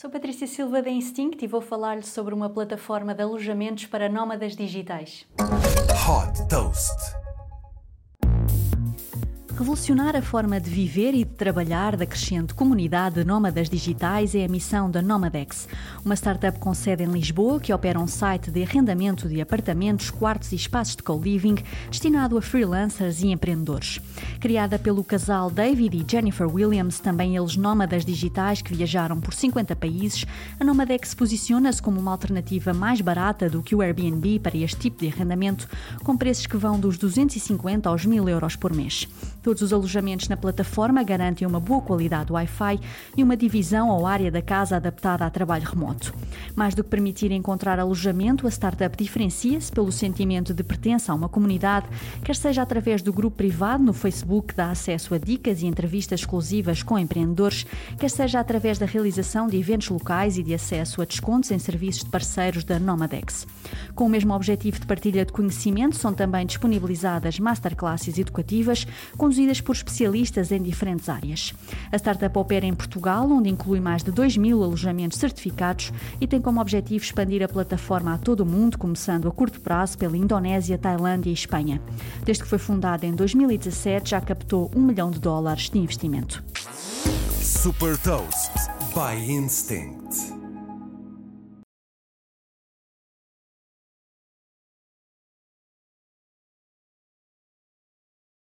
Sou Patrícia Silva da Instinct e vou falar-lhe sobre uma plataforma de alojamentos para nómadas digitais. Hot Toast. Revolucionar a forma de viver e de trabalhar da crescente comunidade de nómadas digitais é a missão da Nomadex, uma startup com sede em Lisboa que opera um site de arrendamento de apartamentos, quartos e espaços de co-living destinado a freelancers e empreendedores. Criada pelo casal David e Jennifer Williams, também eles nómadas digitais que viajaram por 50 países, a Nomadex posiciona-se como uma alternativa mais barata do que o Airbnb para este tipo de arrendamento, com preços que vão dos 250 aos 1000 euros por mês. Todos os alojamentos na plataforma garantem uma boa qualidade Wi-Fi e uma divisão ou área da casa adaptada a trabalho remoto. Mais do que permitir encontrar alojamento, a startup diferencia-se pelo sentimento de pertença a uma comunidade, quer seja através do grupo privado no Facebook que dá acesso a dicas e entrevistas exclusivas com empreendedores, quer seja através da realização de eventos locais e de acesso a descontos em serviços de parceiros da Nomadex. Com o mesmo objetivo de partilha de conhecimento, são também disponibilizadas masterclasses educativas conduzidas por especialistas em diferentes áreas. A startup opera em Portugal, onde inclui mais de 2 mil alojamentos certificados e tem como objetivo expandir a plataforma a todo o mundo, começando a curto prazo pela Indonésia, Tailândia e Espanha. Desde que foi fundada em 2017, já captou 1 milhão de dólares de investimento. Super Toast by Instinct.